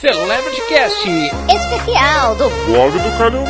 Celebrity Cast. Especial do blog do Calil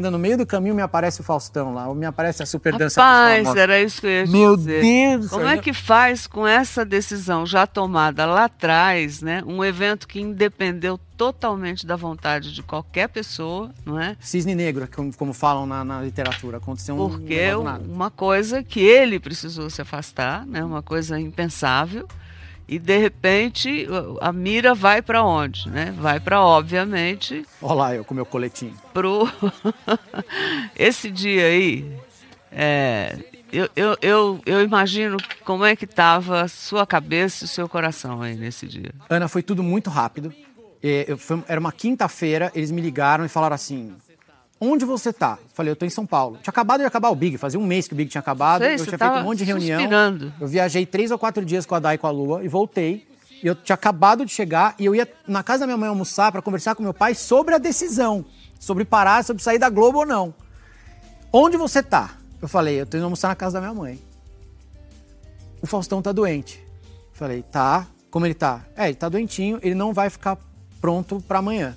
Ainda no meio do caminho me aparece o Faustão lá, ou me aparece a super dança. Rapaz, era isso que eu ia te Meu dizer. Deus! Como é que faz com essa decisão já tomada lá atrás, né? Um evento que independeu totalmente da vontade de qualquer pessoa, não é? Cisne negro, como, como falam na, na literatura, aconteceu um Porque nada. uma coisa que ele precisou se afastar, né? Uma coisa impensável. E de repente a mira vai para onde, né? Vai para obviamente Olha lá eu com meu coletinho. pro esse dia aí é, eu, eu, eu, eu imagino como é que estava sua cabeça e o seu coração aí nesse dia. Ana, foi tudo muito rápido. É, eu- foi- era uma quinta-feira, eles me ligaram e falaram assim: Onde você tá? Falei, eu tô em São Paulo. Tinha acabado de acabar o Big, fazia um mês que o Big tinha acabado. Sei, eu tinha feito um monte de reunião. suspirando. Eu viajei três ou quatro dias com a Dai e com a Lua e voltei. E eu tinha acabado de chegar e eu ia na casa da minha mãe almoçar para conversar com meu pai sobre a decisão, sobre parar, sobre sair da Globo ou não. Onde você tá? Eu falei, eu tô indo almoçar na casa da minha mãe. O Faustão tá doente. Falei, tá. Como ele tá? É, ele tá doentinho, ele não vai ficar pronto para amanhã.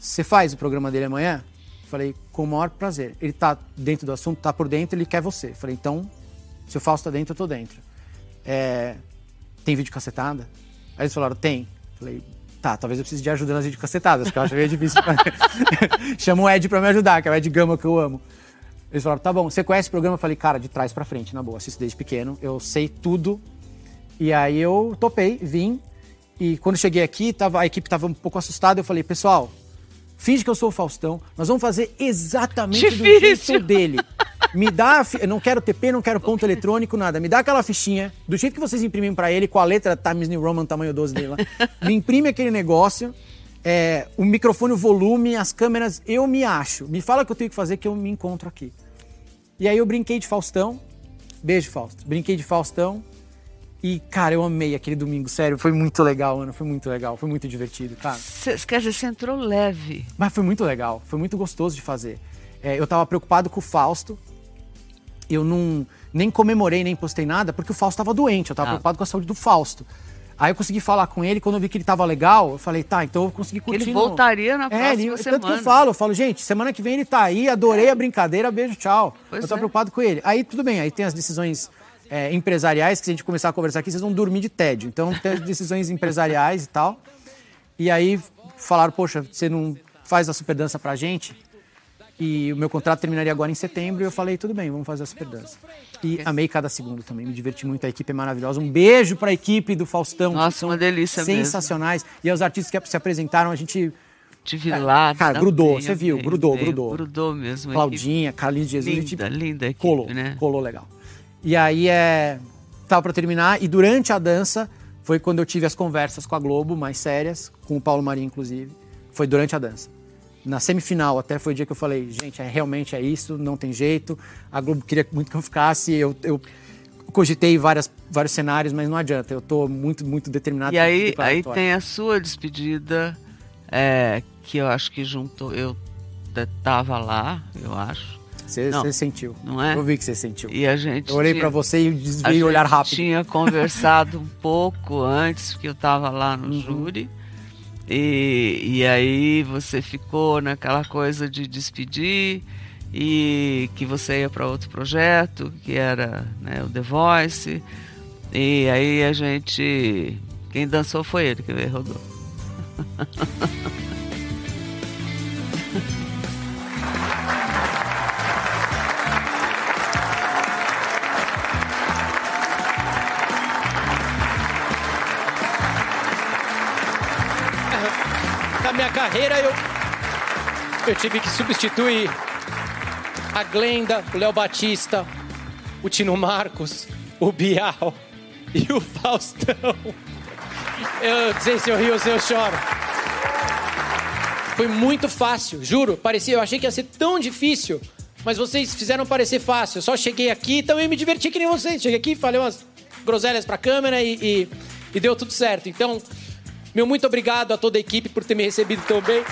Você faz o programa dele amanhã? Falei, com o maior prazer. Ele tá dentro do assunto, tá por dentro, ele quer você. Falei, então, se o Fausto tá dentro, eu tô dentro. É, tem vídeo cacetada? Aí eles falaram, tem. Falei, tá, talvez eu precise de ajuda nas videocacetadas, porque eu acho meio difícil. Chama o Ed pra me ajudar, que é o Ed Gama que eu amo. Eles falaram, tá bom, você conhece o programa? Eu falei, cara, de trás pra frente, na boa, assisto desde pequeno, eu sei tudo. E aí eu topei, vim. E quando cheguei aqui, tava, a equipe tava um pouco assustada. Eu falei, pessoal, finge que eu sou o Faustão. Nós vamos fazer exatamente do Difícil. jeito dele. Me dá, eu não quero TP, não quero ponto eletrônico, nada. Me dá aquela fichinha, do jeito que vocês imprimem pra ele, com a letra Times New Roman, tamanho 12 dele lá. Me imprime aquele negócio, é, o microfone, o volume, as câmeras, eu me acho. Me fala o que eu tenho que fazer que eu me encontro aqui. E aí eu brinquei de Faustão. Beijo, Fausto. Brinquei de Faustão. E, cara, eu amei aquele domingo, sério. Foi muito legal, Ana. Foi muito legal. Foi muito divertido, cara. Cê, quer dizer, você entrou leve. Mas foi muito legal. Foi muito gostoso de fazer. É, eu tava preocupado com o Fausto. Eu não nem comemorei, nem postei nada, porque o Fausto tava doente. Eu tava Ah. preocupado com a saúde do Fausto. Aí eu consegui falar com ele, quando eu vi que ele tava legal, eu falei, tá, então eu consegui curtir. ele voltaria na é, próxima ele, semana. tanto que eu falo, eu falo, gente, semana que vem ele tá aí, adorei a brincadeira, beijo, tchau. Pois eu tô é. preocupado com ele. Aí tudo bem, aí tem as decisões é, empresariais, que se a gente começar a conversar aqui, vocês vão dormir de tédio. Então tem decisões empresariais e tal. E aí falaram, poxa, você não faz a super dança pra gente? E o meu contrato terminaria agora em setembro. E eu falei, tudo bem, vamos fazer a super dança. E amei cada segundo também, me diverti muito. A equipe é maravilhosa. Um beijo pra equipe do Faustão. Nossa, uma delícia mesmo. Sensacionais. E aos artistas que se apresentaram, a gente. Tive É, lá. cara, também, grudou, você viu, amei, grudou, amei. grudou. Grudou mesmo. Claudinha, Carlinhos Jesus. a gente Linda, linda equipe, colou, né? colou legal. E aí é. Tava pra terminar. E durante a dança foi quando eu tive as conversas com a Globo, mais sérias, com o Paulo Marinho, inclusive. Foi durante a dança. Na semifinal, até foi o dia que eu falei, gente, é, realmente é isso, não tem jeito. A Globo queria muito que eu ficasse. Eu, eu cogitei várias, vários cenários, mas não adianta. Eu tô muito, muito determinado. E aí, aí tem a sua despedida, é, que eu acho que juntou. Eu t- tava lá, eu acho. Você, Não. você sentiu. Não é? Eu vi que você sentiu. E a gente. Eu olhei pra você e desviei o olhar rápido. tinha conversado um pouco antes, porque eu estava lá Uhum. no júri. E, e aí você ficou naquela coisa de despedir e que você ia para outro projeto, que era né, o The Voice. E aí a gente. Quem dançou foi ele que veio rodou. Na minha carreira, eu, eu tive que substituir a Glenda, o Léo Batista, o Tino Marcos, o Bial e o Faustão. Eu não sei se eu rio ou se eu choro. Foi muito fácil, juro. Parecia, eu achei que ia ser tão difícil. Mas vocês fizeram parecer fácil. Eu só cheguei aqui e também me diverti que nem vocês. Cheguei aqui, falei umas groselhas pra câmera e, e, e deu tudo certo. Então, meu muito obrigado a toda a equipe por ter me recebido tão bem.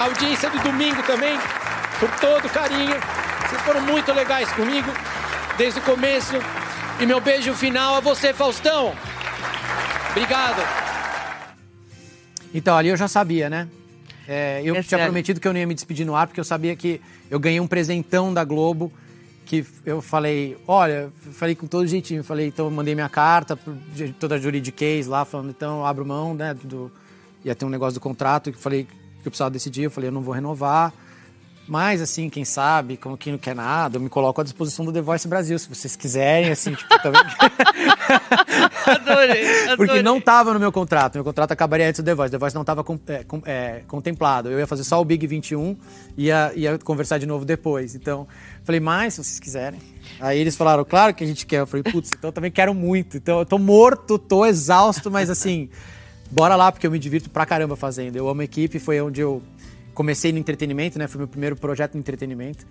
A audiência do domingo também, por todo o carinho. Vocês foram muito legais comigo desde o começo. E meu beijo final a você, Faustão. Obrigado. Então, ali eu já sabia, né? É, eu É tinha sério. prometido que eu não ia me despedir no ar, porque eu sabia que eu ganhei um presentão da Globo, que eu falei, olha, falei com todo jeitinho, falei, então eu mandei minha carta, toda a juridiquês lá, falando, então eu abro mão, né, do, ia ter um negócio do contrato, que falei que eu precisava decidir, eu falei, eu não vou renovar, mas assim, quem sabe, como quem não quer nada, eu me coloco à disposição do The Voice Brasil, se vocês quiserem, assim, tipo, também... Adorei, adorei. Porque não estava no meu contrato. Meu contrato acabaria antes do The Voice. The Voice não estava contemplado. Eu ia fazer só o Big 21 e ia, ia conversar de novo depois. Então, falei, mas se vocês quiserem. Aí eles falaram, claro que a gente quer. Eu falei, putz, então eu também quero muito. Então eu tô morto, tô exausto, mas assim, bora lá, porque eu me divirto pra caramba fazendo. Eu amo a equipe, foi onde eu comecei no entretenimento, né? Foi meu primeiro projeto no entretenimento.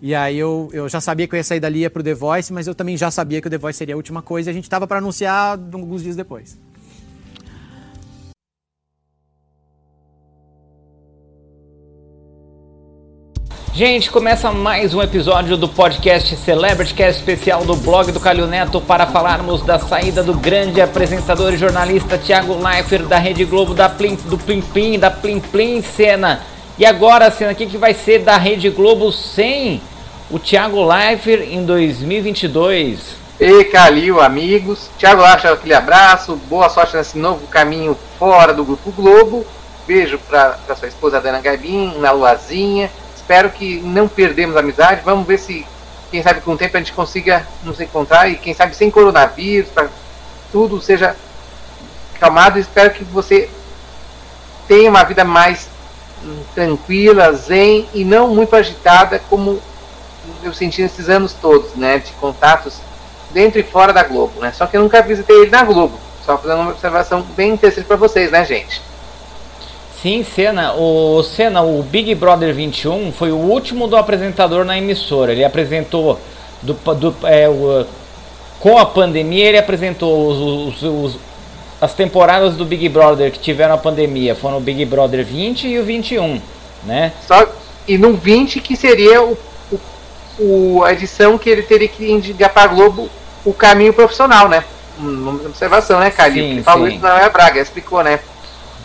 E aí eu, eu já sabia que eu ia sair dali ia pro The Voice, mas eu também já sabia que o The Voice seria a última coisa e a gente tava pra anunciar alguns dias depois. Gente, começa mais um episódio do podcast Celebrity Cast especial do blog do Calil Neto para falarmos da saída do grande apresentador e jornalista Thiago Leifert da Rede Globo da Plim, do Plim Plim, da Plim Plim Cena. E agora, Cena, o que, vai ser da Rede Globo sem o Thiago Leifert em 2022? E Calil, amigos. Thiago Acha, aquele abraço. Boa sorte nesse novo caminho fora do Grupo Globo. Beijo para sua esposa Dana Gabin, na Luazinha. Espero que não perdemos a amizade. Vamos ver se, quem sabe, com o tempo a gente consiga nos encontrar e, quem sabe, sem coronavírus, para tudo seja calmado. Espero que você tenha uma vida mais tranquila, zen e não muito agitada, como eu senti nesses anos todos, né, de contatos dentro e fora da Globo, né? Só que eu nunca visitei ele na Globo. Só fazendo uma observação bem interessante para vocês, né, gente? Sim, Senna. O Senna, o Big Brother 21 foi o último do apresentador na emissora. Ele apresentou do, do- é, o- com a pandemia, ele apresentou os, os- os- as temporadas do Big Brother que tiveram a pandemia. Foram o Big Brother 20 e o 21, né? Só e no 20 que seria o, o- o- a edição que ele teria que indicar para Globo o caminho profissional, né? Uma observação, né, Calil? Sim, falou isso na Noé Braga, explicou, né?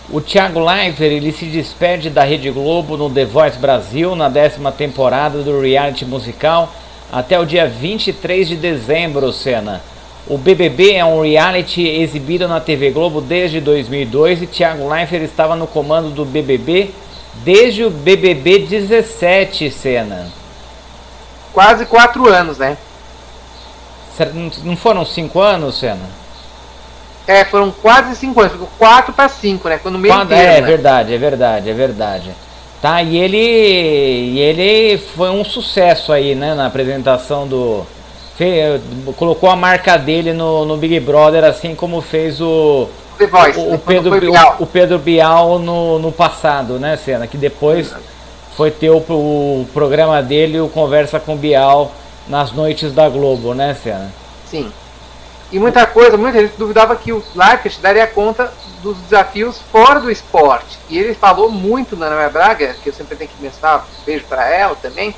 O Thiago Leifert ele se despede da Rede Globo no The Voice Brasil na décima temporada do reality musical até o dia 23 de dezembro, Senna. O BBB é um reality exibido na TV Globo desde 2002 e Thiago Leifert estava no comando do BBB desde o BBB 17, Senna. Quase quatro anos, né? Não- foram cinco anos, Senna? É, foram quase cinco anos, ficou quatro para cinco, né? No meio Quando- termo, é né? verdade, é verdade, é verdade. Tá, e ele, e ele foi um sucesso aí, né, na apresentação do. Fe- colocou a marca dele no, no Big Brother, assim como fez o, The Voice, o, né? o Pedro, Bial. o, o Pedro Bial no, no passado, né, Cena? Que depois foi ter o, o programa dele, o Conversa com Bial, nas noites da Globo, né, Cena? Sim. E muita coisa, muita gente duvidava que o Leifert daria conta dos desafios fora do esporte. E ele falou muito na Ana Braga, que eu sempre tenho que mencionar, beijo para ela também,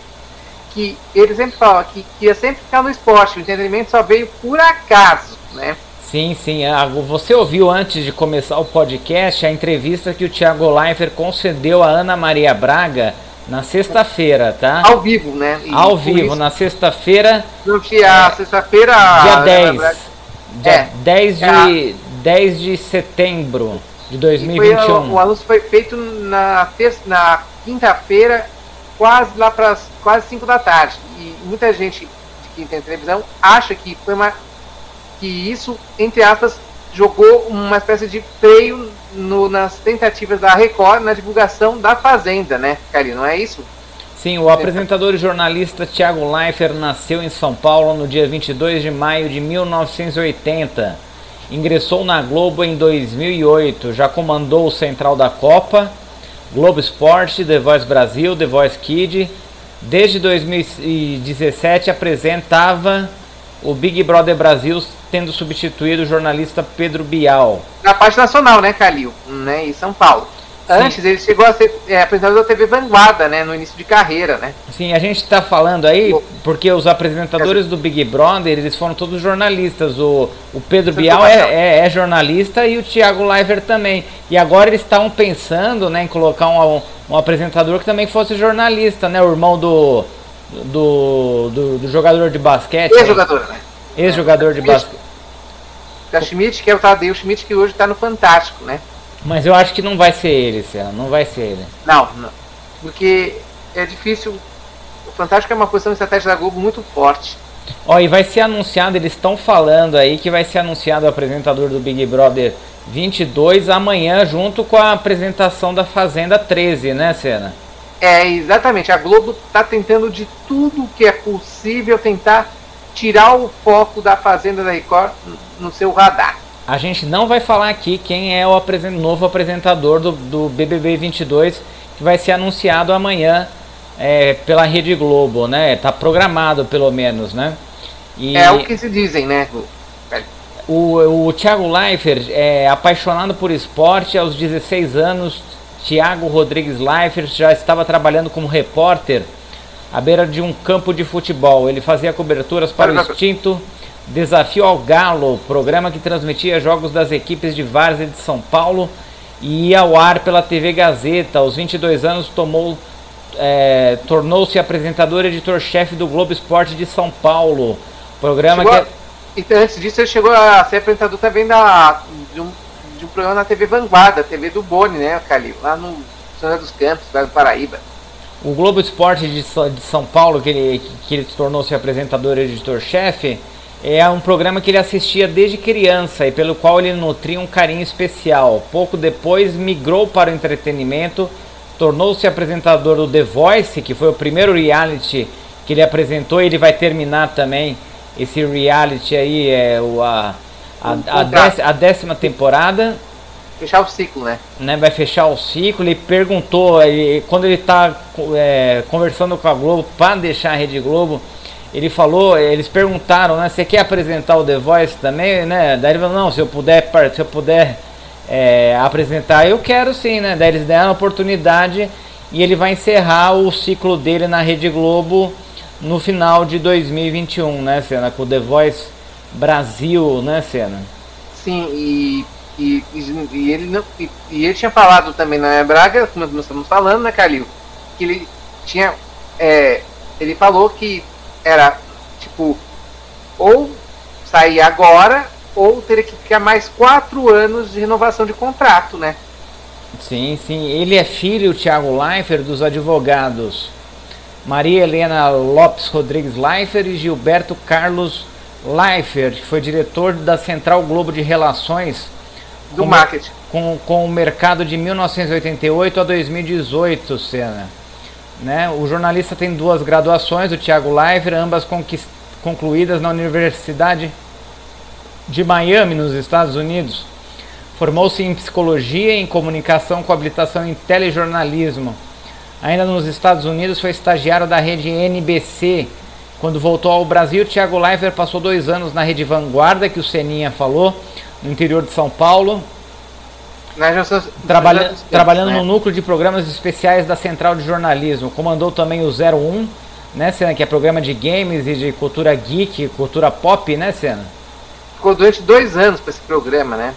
que ele sempre falava que, ia sempre ficar no esporte, o entretenimento só veio por acaso, né? Sim, sim. Ah, Você ouviu antes de começar o podcast a entrevista que o Thiago Leifert concedeu a Ana Maria Braga na sexta-feira, tá? Ao vivo, né? E Ao vivo, na sexta-feira, Durante a sexta-feira. dia Ana 10. Braga- Dia É. 10, de, É a- 10 de setembro de E foi, 2021. o anúncio foi feito na, terça- na quinta-feira, quase lá para quase 5 da tarde. E muita gente que tem televisão acha que foi uma. que isso, entre aspas, jogou uma espécie de freio no- nas tentativas da Record na divulgação da Fazenda, né, Cari? Não é isso? Sim, o apresentador e jornalista Thiago Leifert nasceu em São Paulo no dia 22 de maio de 1980. Ingressou na Globo em 2008, já comandou o Central da Copa, Globo Esporte, The Voice Brasil, The Voice Kid. Desde 2017 apresentava o Big Brother Brasil, tendo substituído o jornalista Pedro Bial. Na parte nacional, né, Calil? Né, em São Paulo. Antes ele chegou a ser é, apresentador da TV Vanguarda, né, no início de carreira, né? Sim, a gente está falando aí porque os apresentadores do Big Brother, eles foram todos jornalistas. O, o Pedro Bial é, é, é, jornalista e o Thiago Leifert também. E agora eles estavam pensando né, em colocar um, um, apresentador que também fosse jornalista, né? O irmão do, do, do, do jogador de basquete. Ex-jogador, né? Ex-jogador de basquete. Da Schmidt, que é o Tadeu Schmidt, que hoje está no Fantástico, né? Mas eu acho que não vai ser ele, Cena, não vai ser ele. Não, não. Porque é difícil. O Fantástico é uma posição de estratégia da Globo muito forte. Ó, e vai ser anunciado, eles estão falando aí que vai ser anunciado o apresentador do Big Brother 22 amanhã, junto com a apresentação da Fazenda 13, né, Cena? É, exatamente. A Globo está tentando de tudo que é possível tentar tirar o foco da Fazenda da Record no seu radar. A gente não vai falar aqui quem é o novo apresentador do, do BBB 22 que vai ser anunciado amanhã é, pela Rede Globo, né? Tá programado pelo menos, né? E é o que se dizem, né? O, o Thiago Leifert é apaixonado por esporte aos 16 anos. Thiago Rodrigues Leifert já estava trabalhando como repórter à beira de um campo de futebol. Ele fazia coberturas para o extinto Desafio ao Galo, programa que transmitia jogos das equipes de Várzea de São Paulo e ia ao ar pela TV Gazeta. Aos 22 anos tomou é, tornou-se apresentador e editor-chefe do Globo Esporte de São Paulo. Programa chegou que. A... antes disso, ele chegou a ser apresentador também da, de, um, de um programa na TV Vanguarda, TV do Boni, né, Calil? Lá no São José dos Campos, lá no Paraíba. O Globo Esporte de, de São Paulo, que ele, que ele tornou-se apresentador e editor-chefe, é um programa que ele assistia desde criança e pelo qual ele nutria um carinho especial. Pouco depois migrou para o entretenimento, tornou-se apresentador do The Voice, que foi o primeiro reality que ele apresentou e ele vai terminar também esse reality aí, é o, a, a, a, décima, a décima temporada. Fechar o ciclo, né? né? Vai fechar o ciclo. Ele perguntou, ele, quando ele está é, conversando com a Globo para deixar a Rede Globo, ele falou, eles perguntaram, né, você quer apresentar o The Voice também, né? Daí ele falou, não, se eu puder, se eu puder é, apresentar, eu quero sim, né? Daí eles deram a oportunidade e ele vai encerrar o ciclo dele na Rede Globo no final de 2021, né, Cena? Com o The Voice Brasil, né, Cena? Sim, e, e, e ele não, e, e, ele tinha falado também na Braga, como nós estamos falando, né, Calil? Que ele tinha. É, ele falou que era tipo ou sair agora ou teria que ficar mais quatro anos de renovação de contrato, né? Sim, sim. Ele é filho, Thiago Leifert, dos advogados Maria Helena Lopes Rodrigues Leifert e Gilberto Carlos Leifert, que foi diretor da Central Globo de Relações do com, marketing com, com o mercado de 1988 a 2018, Sena. Né? O jornalista tem duas graduações, o Thiago Leifert, ambas concluídas na Universidade de Miami, nos Estados Unidos. Formou-se em psicologia e em comunicação com habilitação em telejornalismo. Ainda nos Estados Unidos foi estagiário da rede NBC. Quando voltou ao Brasil, Thiago Leifert passou dois anos na rede Vanguarda, que o Seninha falou, no interior de São Paulo, Trabalha, trabalhando né? no núcleo de programas especiais da Central de Jornalismo. Comandou também o 01, né, Senna? Que é programa de games e de cultura geek, cultura pop, né, Senna? Ficou durante dois anos para esse programa, né?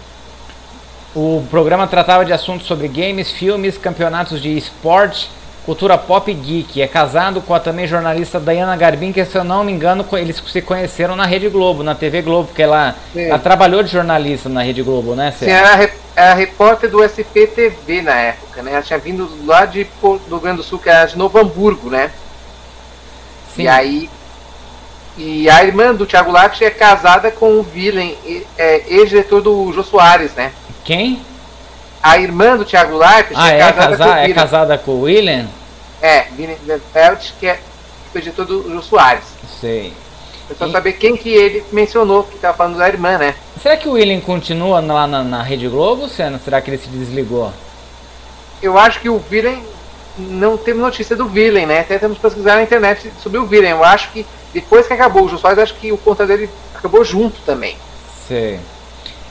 O programa tratava de assuntos sobre games, filmes, campeonatos de esporte, cultura pop e geek. É casado com a também jornalista Diana Garbin, que se eu não me engano, eles se conheceram na Rede Globo, na TV Globo, porque ela, ela trabalhou de jornalista na Rede Globo, né, Senna? Sim, é repórter do SPTV na época, né? Ela tinha vindo lá de, do Rio Grande do Sul, que era de Novo Hamburgo, né? Sim. E aí. E a irmã do Thiago Lápis é casada com o Willem, é, ex-diretor do Jô Soares, né? Quem? A irmã do Thiago Lápis ah, é, é, casada casa, com o é casada com o? É, Willem Felt, que é o diretor do Jô Soares. Sei. É só saber quem que ele mencionou, que estava falando da irmã, né? Será que o William continua lá na, na Rede Globo, Senna? Será que ele se desligou? eu acho que o Villain não teve notícia do Villain, né? Até temos que pesquisar na internet sobre o Villain. Eu acho que depois que acabou o Soares, acho que o conta dele acabou junto também. Sei.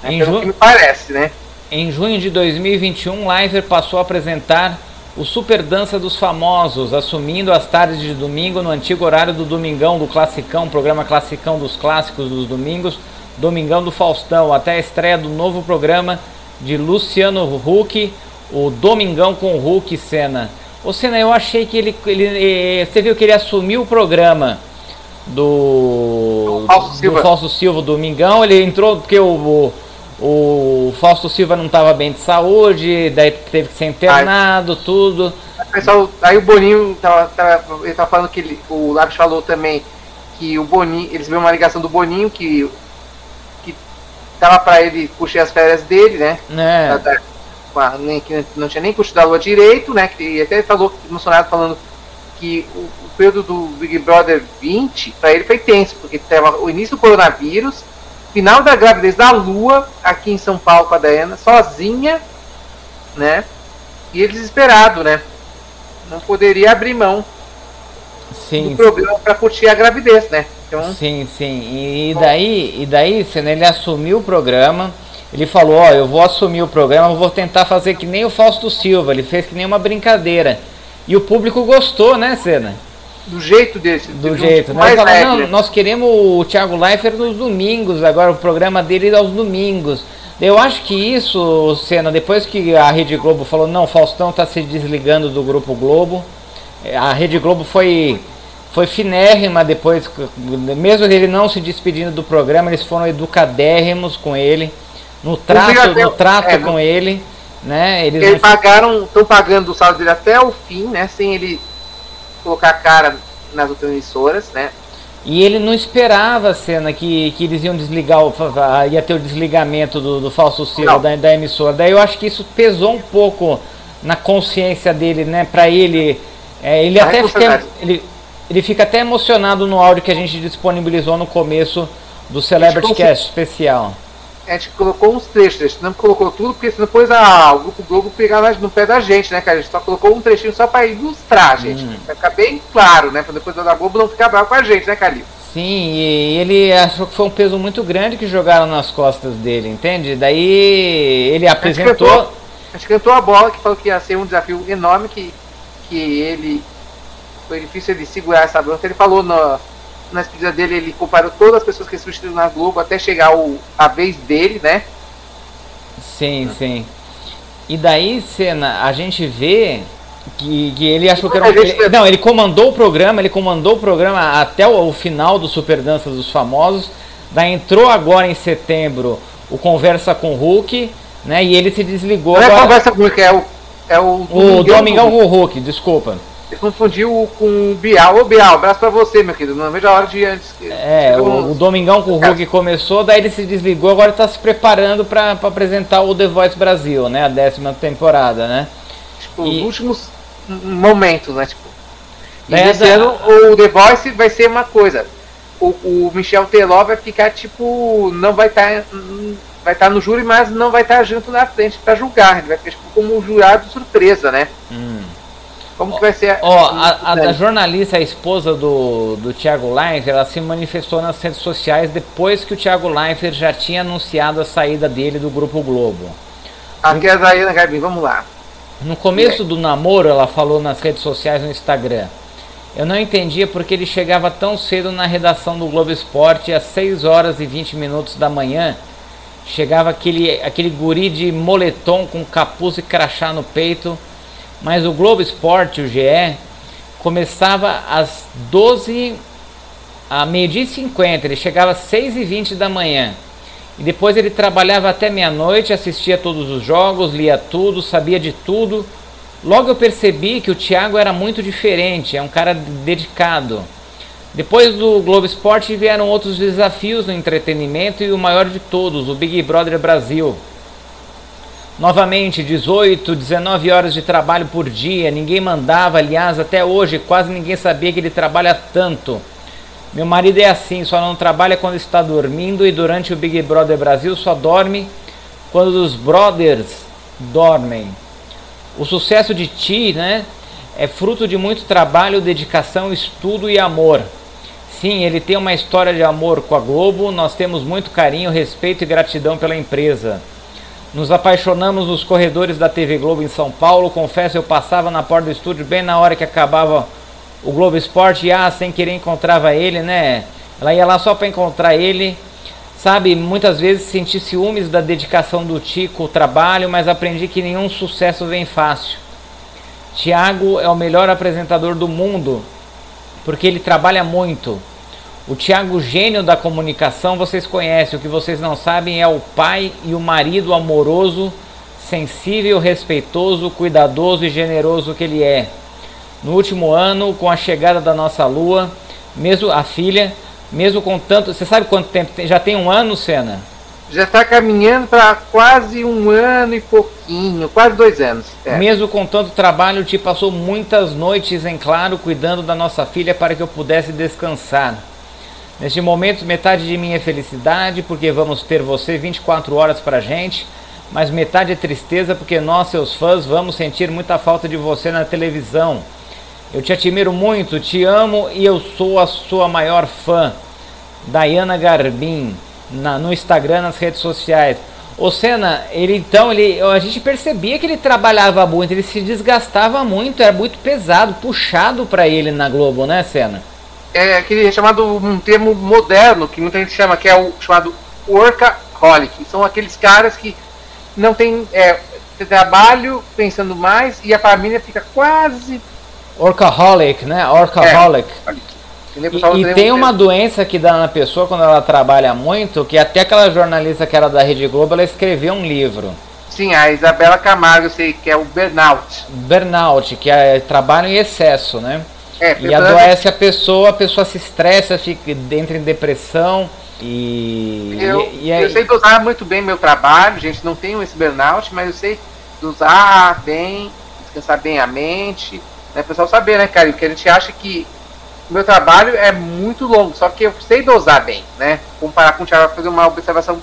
Né? Em Pelo ju- que me parece, né? Em junho de 2021, Liver passou a apresentar o Super Dança dos Famosos, assumindo as tardes de domingo no antigo horário do Domingão do Classicão, programa Classicão dos Clássicos dos Domingos, Domingão do Faustão, até a estreia do novo programa de Luciano Huck, o Domingão com Huck e Senna. Ô Senna, eu achei que ele, ele, eh, Você viu que ele assumiu o programa do. Do Fausto Silva. do Fausto Silva, Domingão. Ele entrou porque o, o, o Fausto Silva não estava bem de saúde, daí teve que ser internado, tudo. Pessoal, aí o Boninho tava, tava- ele tava falando que ele, o Lápis falou também que o Boninho, eles viram uma ligação do Boninho que que tava para ele curtir as férias dele, né? Da- da- com a- nem, que não tinha nem curtido a lua direito, né? Que ele até falou emocionado falando que o, o período do Big Brother 20 para ele foi tenso, porque tava o início do coronavírus, final da gravidez da Lua aqui em São Paulo com a Diana, sozinha, né? E ele desesperado, né? Não poderia abrir mão Sim, do programa para curtir a gravidez, né? Então, Sim, sim. E daí, e daí, Senna, ele assumiu o programa. Ele falou, ó, eu vou assumir o programa, vou tentar fazer que nem o Fausto Silva. Ele fez que nem uma brincadeira. E o público gostou, né, Senna? Do jeito dele, Do jeito. Né? Mais leve, não, nós queremos o Thiago Leifert nos domingos, agora o programa dele é aos domingos. Eu acho que isso, Senna, depois que a Rede Globo falou, não, Faustão está se desligando do Grupo Globo, eh, a Rede Globo foi, foi finérrima depois, mesmo ele não se despedindo do programa, eles foram educadérrimos com ele, no trato, no trato é, com ele, né? Eles Eles não- pagaram, estão pagando o salário dele até o fim, né? Sem ele colocar a cara nas outras emissoras, né? E ele não esperava a cena que, que eles iam desligar, o, ia ter o desligamento do, do Silva Não. da, da emissora. Daí eu acho que isso pesou um pouco na consciência dele, né? Pra ele. é, ele A até fica, ele, ele fica até emocionado no áudio que a gente disponibilizou no começo do Celebrity Cast especial. A gente colocou uns trechos, a gente não colocou tudo, porque senão depois a, o Grupo Globo pegar na- no pé da gente, né, cara? A gente só colocou um trechinho só pra ilustrar, gente. Hum. Pra ficar bem claro, né? Pra depois a da Globo não ficar bravo com a gente, né, Calil? Sim, e ele achou que foi um peso muito grande que jogaram nas costas dele, entende? Daí ele apresentou. cantou. A gente cantou a bola que falou que ia ser um desafio enorme, que, que ele. Foi difícil ele segurar essa bronca. Ele falou no, na despedida dele, ele comparou todas as pessoas que substituíram na Globo até chegar o, a vez dele, né? Sim, sim. E daí, cena, a gente vê que, que ele achou que era um, ele- Não, ele comandou o programa, ele comandou o programa até o, o final do Super Danças dos Famosos. Daí entrou agora em setembro o Conversa com o Hulk, né? E ele se desligou Não é agora. conversa com o que é o. É o, O Domingão com o Hulk, desculpa. Confundiu com o Bial. Ô Bial, abraço pra você, meu querido. Não vejo a hora de antes. É, o, o Domingão com o Hulk começou, daí ele se desligou, agora está se preparando para apresentar o The Voice Brasil, né? A décima temporada, né? Tipo, E- os últimos momentos, né? Tipo. E É, esse da- ano o The Voice vai ser uma coisa. O, o Michel Teló vai ficar tipo. Não vai estar. vai estar no júri, mas não vai estar junto na frente pra julgar. Ele vai ficar tipo, como um jurado surpresa, né? Como que vai ser. Ó, a, a, a- jornalista, a esposa do, do Thiago Leifert, ela se manifestou nas redes sociais depois que o Thiago Leifert já tinha anunciado a saída dele do Grupo Globo. Aqui é a Zayana Garbin, vamos lá. No começo do namoro, ela falou nas redes sociais no Instagram. Eu não entendia porque ele chegava tão cedo na redação do Globo Esporte às 6 horas e 20 minutos da manhã. Chegava aquele, aquele guri de moletom com capuz e crachá no peito. Mas o Globo Esporte, o GE, começava às 12 a meio-dia e 50. Ele chegava às 6 e 20 da manhã. E depois ele trabalhava até meia-noite, assistia todos os jogos, lia tudo, sabia de tudo. Logo eu percebi que o Thiago era muito diferente, é um cara dedicado. Depois do Globo Esporte vieram outros desafios no entretenimento e o maior de todos, o Big Brother Brasil. Novamente, 18, 19 horas de trabalho por dia, ninguém mandava, aliás, até hoje quase ninguém sabia que ele trabalha tanto. Meu marido é assim, só não trabalha quando está dormindo e durante o Big Brother Brasil só dorme quando os brothers dormem. O sucesso de Ti, né, é fruto de muito trabalho, dedicação, estudo e amor. Sim, ele tem uma história de amor com a Globo. Nós temos muito carinho, respeito e gratidão pela empresa. Nos apaixonamos nos corredores da TV Globo em São Paulo. Confesso, eu passava na porta do estúdio bem na hora que acabava o Globo Esporte e ah, sem querer encontrava ele, né? Ela ia lá só para encontrar ele. Sabe, muitas vezes senti ciúmes da dedicação do Tico, o trabalho, mas aprendi que nenhum sucesso vem fácil. Tiago é o melhor apresentador do mundo, porque ele trabalha muito. O Tiago, gênio da comunicação, vocês conhecem. O que vocês não sabem é o pai e o marido amoroso, sensível, respeitoso, cuidadoso e generoso que ele é. No último ano, com a chegada da nossa lua, mesmo a filha, mesmo com tanto. Você sabe quanto tempo tem? Já tem um ano, Senna? Já está caminhando para quase um ano e pouquinho, quase dois anos. É. Mesmo com tanto trabalho, te passou muitas noites em claro cuidando da nossa filha para que eu pudesse descansar. Neste momento, metade de mim é felicidade, porque vamos ter você 24 horas para gente, mas metade é tristeza, porque nós, seus fãs, vamos sentir muita falta de você na televisão. Eu te admiro muito, te amo e eu sou a sua maior fã. Dayana Garbim, na, no Instagram, nas redes sociais. O Senna, ele então, ele, a gente percebia que ele trabalhava muito, ele se desgastava muito, era muito pesado, puxado para ele na Globo, né, Senna? É aquele chamado um termo moderno que muita gente chama, que é o chamado workaholic. São aqueles caras que não tem é, trabalho pensando mais e a família fica quase Orcaholic, né? Orcaholic. É. E, e tem uma doença que dá na pessoa quando ela trabalha muito, que até aquela jornalista que era da Rede Globo, ela escreveu um livro. Sim, a Isabela Camargo, sei que é o burnout. Burnout, que é trabalho em excesso, né? É, e adoece a pessoa, a pessoa se estressa, fica, entra em depressão e. Eu, e, e eu sei dosar muito bem meu trabalho, gente, não tenho esse burnout, mas eu sei dosar bem, descansar bem a mente né, o pessoal saber, né, cara? Porque a gente acha que o meu trabalho é muito longo, só que eu sei dosar bem, né? Comparar com o Thiago fazer uma observação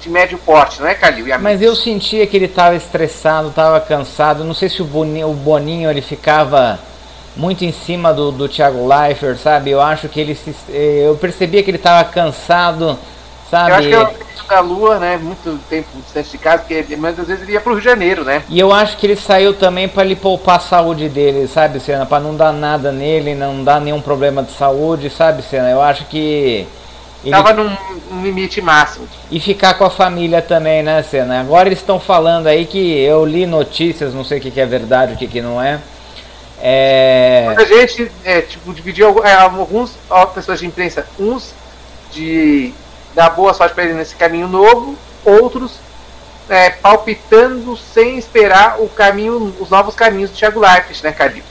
de médio porte, não é, Calil? Mas eu sentia que ele estava estressado, estava cansado. Não sei se o Boninho, o Boninho ele ficava muito em cima do, do Thiago Leifert, sabe? Eu acho que ele se, eu percebia que ele estava cansado Sabe? Eu acho que é o da Lua, né? Muito tempo distante de casa, porque muitas vezes ele ia pro Rio de Janeiro, né? E eu acho que ele saiu também para ele poupar a saúde dele, sabe, Senna? Para não dar nada nele, não dar nenhum problema de saúde, sabe, Senna? Eu acho que. Ele... Tava num, num, limite máximo. E ficar com a família também, né, Senna? Agora eles estão falando aí que eu li notícias, não sei o que, que é verdade, o que, que não é. É... A gente é, tipo, dividiu é, alguns ó, pessoas de imprensa, uns de dar boa sorte para ele nesse caminho novo, outros é, palpitando sem esperar o caminho, os novos caminhos do Thiago Leifert, né, Calil?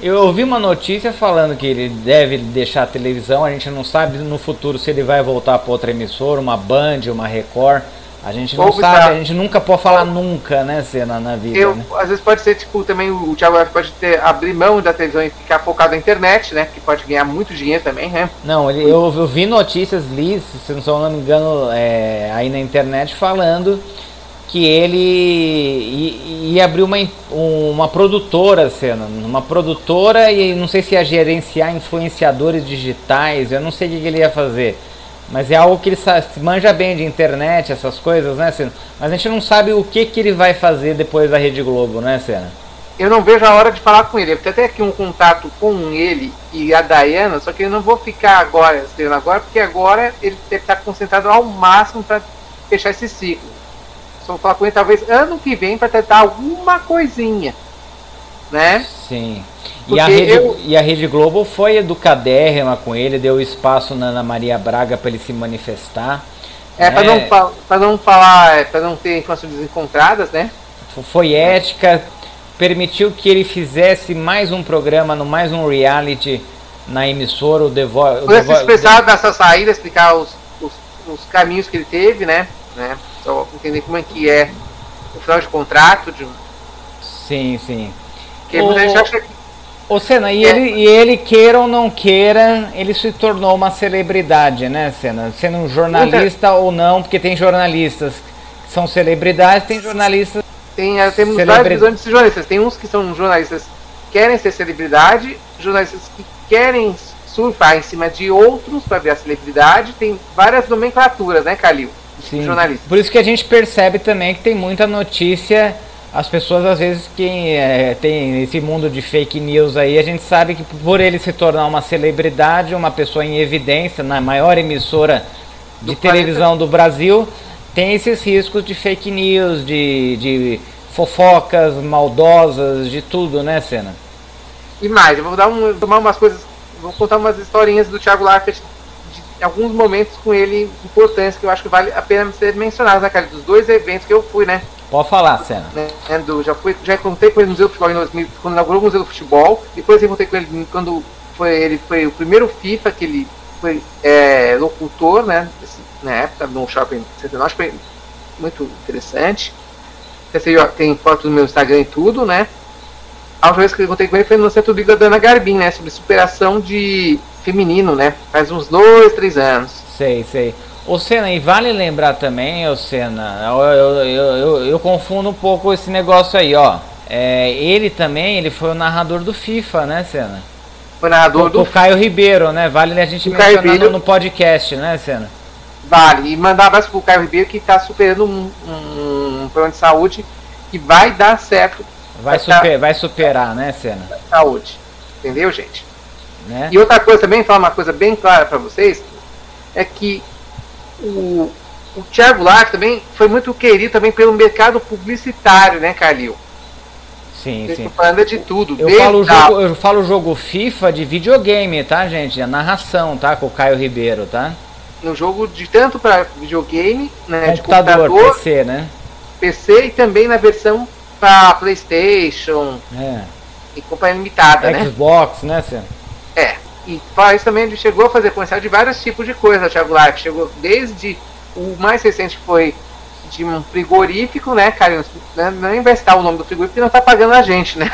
Eu ouvi uma notícia falando que ele deve deixar a televisão, a gente não sabe no futuro se ele vai voltar para outra emissora, uma Band, uma Record. A gente não sabe, a gente nunca pode falar nunca, né, Cena, na vida. Eu, né? Às vezes pode ser, tipo, também o Thiago pode ter, abrir mão da televisão e ficar focado na internet, né? Que pode ganhar muito dinheiro também, né? Não, ele, eu, eu vi notícias, li, se não me engano, é, aí na internet falando que ele ia, ia abrir uma, uma produtora, Cena, uma produtora e não sei se ia gerenciar influenciadores digitais, eu não sei o que ele ia fazer. Mas é algo que ele sabe, manja bem de internet, essas coisas, né, Senna? Mas a gente não sabe o que, que ele vai fazer depois da Rede Globo, né, Senna? Eu não vejo a hora de falar com ele. Eu tenho até aqui um contato com ele e a Dayana, só que eu não vou ficar agora, Senna, agora, porque agora ele deve estar concentrado ao máximo para fechar esse ciclo. Só vou falar com ele talvez ano que vem para tentar alguma coisinha, né? Sim. E a, Rede, eu... e a Rede Globo foi educadérrima com ele, deu espaço na Ana Maria Braga para ele se manifestar. É, para não, pra não falar, é, para não ter informações desencontradas, né? Foi ética, permitiu que ele fizesse mais um programa, no mais um reality na emissora, o The Voice. Pudesse expressar dessa saída, explicar os, os, os, caminhos que ele teve, né? né? Só entender como é que é o final de contrato. De... Sim, sim. Ô Senna, e, é. ele, e ele queira ou não queira, ele se tornou uma celebridade, né, Senna? Sendo um jornalista ou não, porque tem jornalistas que são celebridades, tem jornalistas tem, eh, temos Celebri- várias visões de jornalistas. Tem uns que são jornalistas que querem ser celebridade, jornalistas que querem surfar em cima de outros para ver a celebridade. Tem várias nomenclaturas, né, Calil? Sim. Jornalista. Por isso que a gente percebe também que tem muita notícia. As pessoas, às vezes, que é, tem esse mundo de fake news aí, a gente sabe que por ele se tornar uma celebridade, uma pessoa em evidência, na maior emissora de Do televisão do Brasil, tem esses riscos de fake news, de, de fofocas maldosas, de tudo, né, Senna? E mais, eu vou dar um, tomar umas coisas, vou contar umas historinhas do Thiago Leifert de alguns momentos com ele importantes que eu acho que vale a pena ser mencionados, né, cara? Dos dois eventos que eu fui, né? Pode falar, Senna. né, do- já fui, já contei com ele no Museu do Futebol em 2000, quando inaugurou o Museu do Futebol. Depois eu contei com ele quando foi ele foi o primeiro FIFA que ele foi é, locutor, né? esse- na época no Shopping 69, acho que foi muito interessante. Esse ó, tem foto no meu Instagram e tudo, né? A última vez que eu contei com ele foi no Centro Liga da Ana Garbim, né? Sobre superação de feminino, né? Faz uns dois, três anos. Sei, sei. Ô Senna, e vale lembrar também, ô Senna, eu, eu, eu, eu, confundo um pouco esse negócio aí, ó. É, ele também, ele foi o narrador do FIFA, né, Senna? Foi narrador O, do o Caio Ribeiro, né? Vale a gente mencionar no, Ribeiro. no podcast, né, Senna? Vale. E mandar um abraço pro Caio Ribeiro que está superando um, um, um problema de saúde que vai dar certo Vai, Vai tá- super, vai superar, né, Senna? na saúde. Entendeu, gente? Né? E outra coisa também, falar uma coisa bem clara para vocês, é que o, o Thiago Lark também foi muito querido também pelo mercado publicitário, né, Calil? Sim, sim. Propaganda de tudo. Eu falo, jogo, eu falo jogo FIFA de videogame, tá, gente? A narração, tá? Com o Caio Ribeiro, tá? no jogo de tanto para videogame, né, de Computador, computador, PC, né? PC e também na versão para PlayStation É. e companhia limitada, né? Xbox, né, Senna? É. E isso também ele chegou a fazer comercial de vários tipos de coisa, o Thiago Life. Chegou desde o mais recente que foi de um frigorífico, né, cara? Não- Nem vai citar o nome do frigorífico porque não tá pagando a gente, né?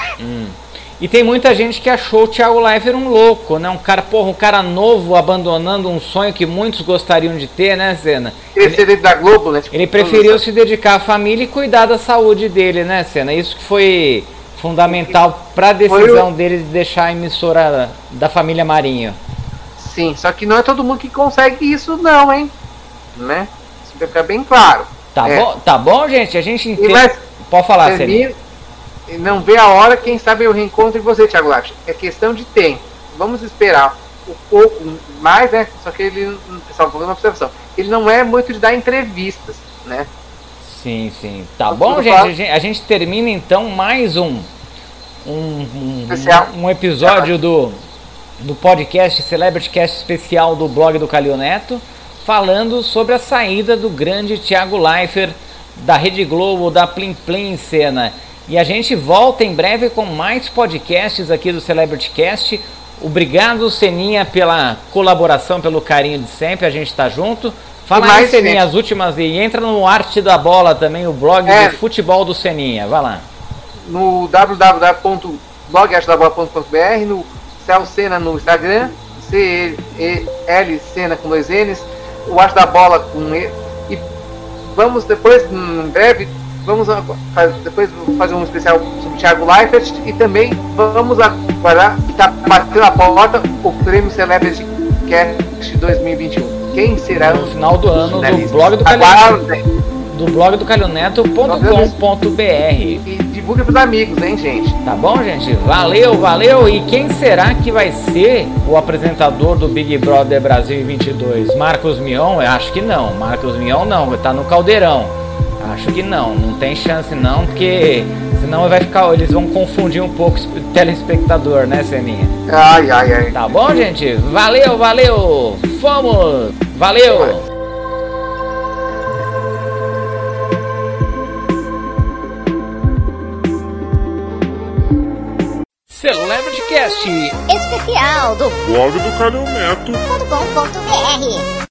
E tem muita gente que achou o Thiago Leifert um louco, né? Um cara, porra, um cara novo abandonando um sonho que muitos gostariam de ter, né, Senna? Ele da Globo, né? Tipo, Ele preferiu se dedicar à família e cuidar da saúde dele, né, Senna? Isso que foi fundamental para a decisão dele de deixar a emissora da família Marinho. Sim, só que não é todo mundo que consegue isso, não, hein? Né? Isso vai ficar bem claro. Tá É. bom, tá bom, gente? A gente entende. vai Pode falar, e não vê a hora, quem sabe eu reencontro você, Thiago Life. É questão de tempo. Vamos esperar um pouco mais, né? Só que ele, pessoal, vou fazer uma observação. Ele não é muito de dar entrevistas, né? Sim, sim. Tá Tudo bom, gente? A gente? A gente termina então mais um um, um, um- episódio do, do podcast Celebrity Cast especial do blog do Calil Neto, falando sobre a saída do grande Thiago Leifert da Rede Globo, da Plim Plim Cena. E a gente volta em breve com mais podcasts aqui do Celebrity Cast. Obrigado, Seninha, pela colaboração, pelo carinho de sempre. A gente tá junto. Fala E aí, mais, Seninha, as últimas e entra no Arte da Bola também, o blog É. de futebol do Seninha. Vai lá. no www.blogasdabola.com.br, no Cel Cena no Instagram, C-L Cena com dois N's, o Acho da Bola com E. E vamos depois, em breve, vamos depois fazer um especial sobre o Thiago Leifert e também vamos aguardar, está batendo a porta o Prêmio Celebrity Cast 2021. Quem será No final do ano, do blog do Aguardem. do blog do calioneto.com.br. E divulgue para os amigos, hein, gente? Tá bom, gente? Valeu, valeu. E quem será que vai ser o apresentador do Big Brother Brasil 22? Marcos Mion? Eu acho que não. Marcos Mion não, tá no caldeirão. Acho que não, não tem chance não, porque senão vai ficar, eles vão confundir um pouco o telespectador, né, Seninha? Ai, ai, ai. Tá bom, gente? Valeu, valeu! Fomos! Valeu! Celebrity Cast Especial do blog do Calil Neto .com.br